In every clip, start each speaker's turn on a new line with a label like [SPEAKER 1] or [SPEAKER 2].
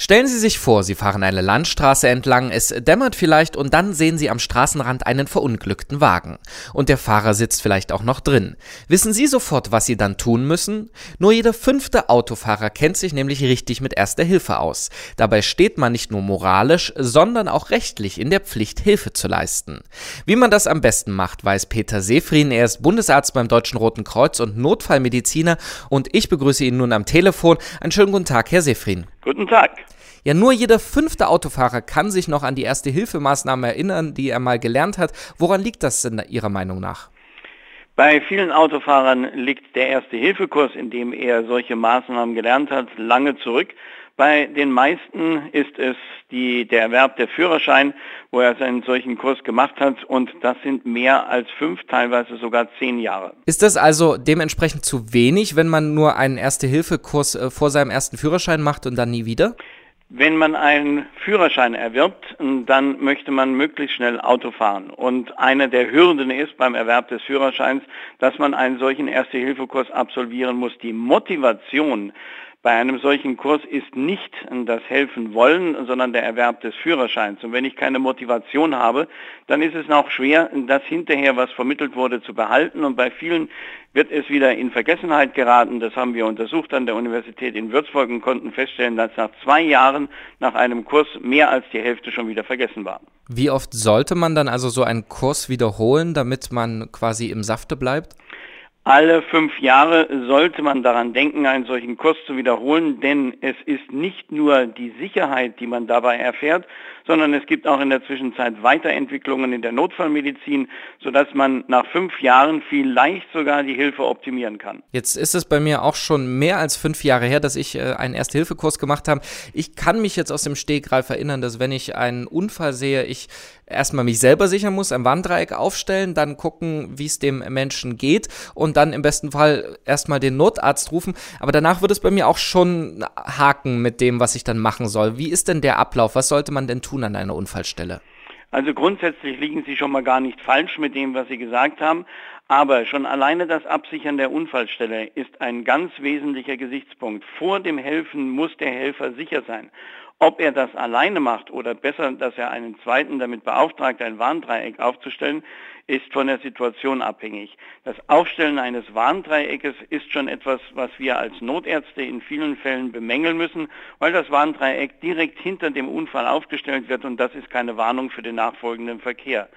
[SPEAKER 1] Stellen Sie sich vor, Sie fahren eine Landstraße entlang, es dämmert vielleicht und dann sehen Sie am Straßenrand einen verunglückten Wagen. Und der Fahrer sitzt vielleicht auch noch drin. Wissen Sie sofort, was Sie dann tun müssen? Nur jeder fünfte Autofahrer kennt sich nämlich richtig mit Erster Hilfe aus. Dabei steht man nicht nur moralisch, sondern auch rechtlich in der Pflicht, Hilfe zu leisten. Wie man das am besten macht, weiß Peter Seefrin. Er ist Bundesarzt beim Deutschen Roten Kreuz und Notfallmediziner und ich begrüße ihn nun am Telefon. Einen schönen guten Tag, Herr Seefrin.
[SPEAKER 2] Guten Tag.
[SPEAKER 1] Ja, nur jeder fünfte Autofahrer kann sich noch an die erste Hilfemaßnahme erinnern, die er mal gelernt hat. Woran liegt das denn Ihrer Meinung nach?
[SPEAKER 2] Bei vielen Autofahrern liegt der Erste-Hilfe-Kurs, in dem er solche Maßnahmen gelernt hat, lange zurück. Bei den meisten ist es die, der Erwerb der Führerschein, wo er einen solchen Kurs gemacht hat und das sind mehr als fünf, teilweise sogar zehn Jahre.
[SPEAKER 1] Ist das also dementsprechend zu wenig, wenn man nur einen Erste-Hilfe-Kurs äh, vor seinem ersten Führerschein macht und dann nie wieder?
[SPEAKER 2] Wenn man einen Führerschein erwirbt, dann möchte man möglichst schnell Auto fahren. Und eine der Hürden ist beim Erwerb des Führerscheins, dass man einen solchen Erste-Hilfe-Kurs absolvieren muss. Die Motivation, bei einem solchen Kurs ist nicht das Helfen wollen, sondern der Erwerb des Führerscheins. Und wenn ich keine Motivation habe, dann ist es auch schwer, das hinterher, was vermittelt wurde, zu behalten. Und bei vielen wird es wieder in Vergessenheit geraten. Das haben wir untersucht an der Universität in Würzburg und konnten feststellen, dass nach zwei Jahren nach einem Kurs mehr als die Hälfte schon wieder vergessen war.
[SPEAKER 1] Wie oft sollte man dann also so einen Kurs wiederholen, damit man quasi im Safte bleibt?
[SPEAKER 2] Alle fünf Jahre sollte man daran denken, einen solchen Kurs zu wiederholen, denn es ist nicht nur die Sicherheit, die man dabei erfährt, sondern es gibt auch in der Zwischenzeit Weiterentwicklungen in der Notfallmedizin, sodass man nach fünf Jahren vielleicht sogar die Hilfe optimieren kann.
[SPEAKER 1] Jetzt ist es bei mir auch schon mehr als fünf Jahre her, dass ich äh, einen Erste-Hilfe-Kurs gemacht habe. Ich kann mich jetzt aus dem Stegreif erinnern, dass wenn ich einen Unfall sehe, ich erstmal mich selber sichern muss, ein Warndreieck aufstellen, dann gucken, wie es dem Menschen geht und dann im besten Fall erstmal den Notarzt rufen. Aber danach wird es bei mir auch schon haken mit dem, was ich dann machen soll. Wie ist denn der Ablauf? Was sollte man denn tun an einer Unfallstelle?
[SPEAKER 2] Also grundsätzlich liegen Sie schon mal gar nicht falsch mit dem, was Sie gesagt haben. Aber schon alleine das Absichern der Unfallstelle ist ein ganz wesentlicher Gesichtspunkt. Vor dem Helfen muss der Helfer sicher sein. Ob er das alleine macht oder besser, dass er einen zweiten damit beauftragt, ein Warndreieck aufzustellen, ist von der Situation abhängig. Das Aufstellen eines Warndreieckes ist schon etwas, was wir als Notärzte in vielen Fällen bemängeln müssen, weil das Warndreieck direkt hinter dem Unfall aufgestellt wird und das ist keine Warnung für den nachfolgenden Verkehr.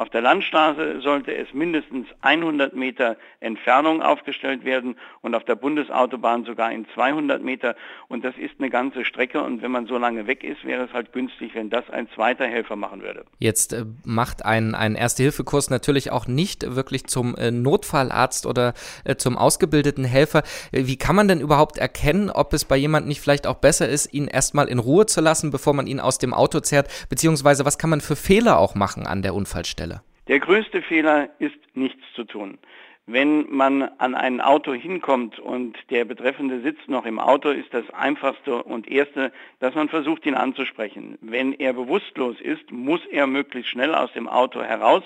[SPEAKER 2] Auf der Landstraße sollte es mindestens 100 Meter Entfernung aufgestellt werden und auf der Bundesautobahn sogar in 200 Meter. Und das ist eine ganze Strecke. Und wenn man so lange weg ist, wäre es halt günstig, wenn das ein zweiter Helfer machen würde.
[SPEAKER 1] Jetzt äh, macht ein, ein Erste-Hilfe-Kurs natürlich auch nicht wirklich zum äh, Notfallarzt oder äh, zum ausgebildeten Helfer. Äh, wie kann man denn überhaupt erkennen, ob es bei jemandem nicht vielleicht auch besser ist, ihn erstmal in Ruhe zu lassen, bevor man ihn aus dem Auto zerrt? Beziehungsweise was kann man für Fehler auch machen an der Unfallstelle?
[SPEAKER 2] Der größte Fehler ist nichts zu tun. Wenn man an ein Auto hinkommt und der Betreffende sitzt noch im Auto, ist das Einfachste und Erste, dass man versucht, ihn anzusprechen. Wenn er bewusstlos ist, muss er möglichst schnell aus dem Auto heraus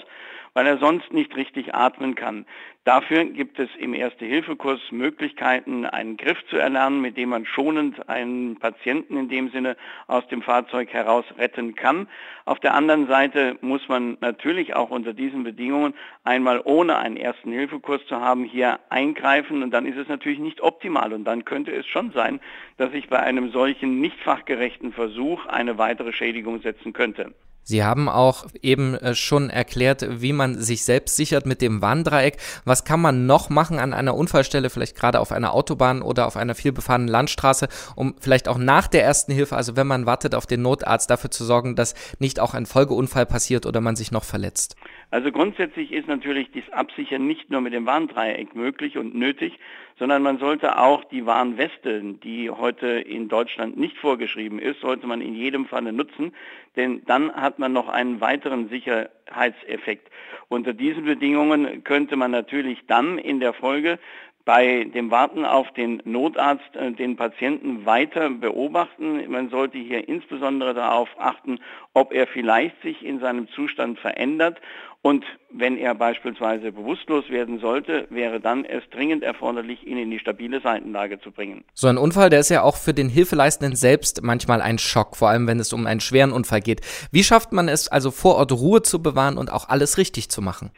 [SPEAKER 2] weil er sonst nicht richtig atmen kann. Dafür gibt es im Erste-Hilfe-Kurs Möglichkeiten, einen Griff zu erlernen, mit dem man schonend einen Patienten in dem Sinne aus dem Fahrzeug heraus retten kann. Auf der anderen Seite muss man natürlich auch unter diesen Bedingungen einmal ohne einen Ersten-Hilfe-Kurs zu haben hier eingreifen und dann ist es natürlich nicht optimal und dann könnte es schon sein, dass sich bei einem solchen nicht fachgerechten Versuch eine weitere Schädigung setzen könnte.
[SPEAKER 1] Sie haben auch eben äh, schon erklärt, wie man sich selbst sichert mit dem Warndreieck. Was kann man noch machen an einer Unfallstelle, vielleicht gerade auf einer Autobahn oder auf einer vielbefahrenen Landstraße, um vielleicht auch nach der ersten Hilfe, also wenn man wartet auf den Notarzt, dafür zu sorgen, dass nicht auch ein Folgeunfall passiert oder man sich noch verletzt?
[SPEAKER 2] Also grundsätzlich ist natürlich das Absichern nicht nur mit dem Warndreieck möglich und nötig, sondern man sollte auch die Warnweste, die heute in Deutschland nicht vorgeschrieben ist, sollte man in jedem Falle nutzen, denn dann hat man noch einen weiteren Sicherheitseffekt. Unter diesen Bedingungen könnte man natürlich dann in der Folge bei dem Warten auf den Notarzt äh, den Patienten weiter beobachten. Man sollte hier insbesondere darauf achten, ob er vielleicht sich in seinem Zustand verändert. Und wenn er beispielsweise bewusstlos werden sollte, wäre dann es dringend erforderlich, ihn in die stabile Seitenlage zu bringen.
[SPEAKER 1] So ein Unfall, der ist ja auch für den Hilfeleistenden selbst manchmal ein Schock, vor allem wenn es um einen schweren Unfall geht. Wie schafft man es also vor Ort Ruhe zu bewahren und auch alles richtig zu machen?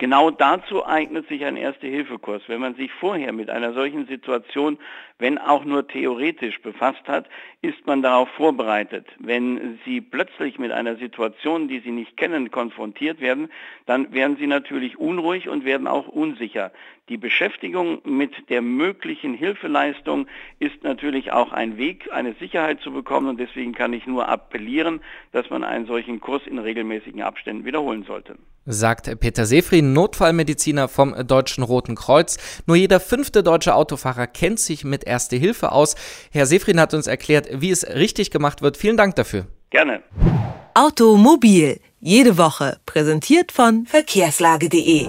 [SPEAKER 2] Genau dazu eignet sich ein Erste-Hilfe-Kurs. Wenn man sich vorher mit einer solchen Situation, wenn auch nur theoretisch befasst hat, ist man darauf vorbereitet. Wenn Sie plötzlich mit einer Situation, die Sie nicht kennen, konfrontiert werden, dann werden Sie natürlich unruhig und werden auch unsicher. Die Beschäftigung mit der möglichen Hilfeleistung ist natürlich auch ein Weg, eine Sicherheit zu bekommen und deswegen kann ich nur appellieren, dass man einen solchen Kurs in regelmäßigen Abständen wiederholen sollte
[SPEAKER 1] sagt Peter Seefried, Notfallmediziner vom Deutschen Roten Kreuz. Nur jeder fünfte deutsche Autofahrer kennt sich mit Erste Hilfe aus. Herr Seefried hat uns erklärt, wie es richtig gemacht wird. Vielen Dank dafür.
[SPEAKER 2] Gerne.
[SPEAKER 3] Automobil, jede Woche, präsentiert von verkehrslage.de.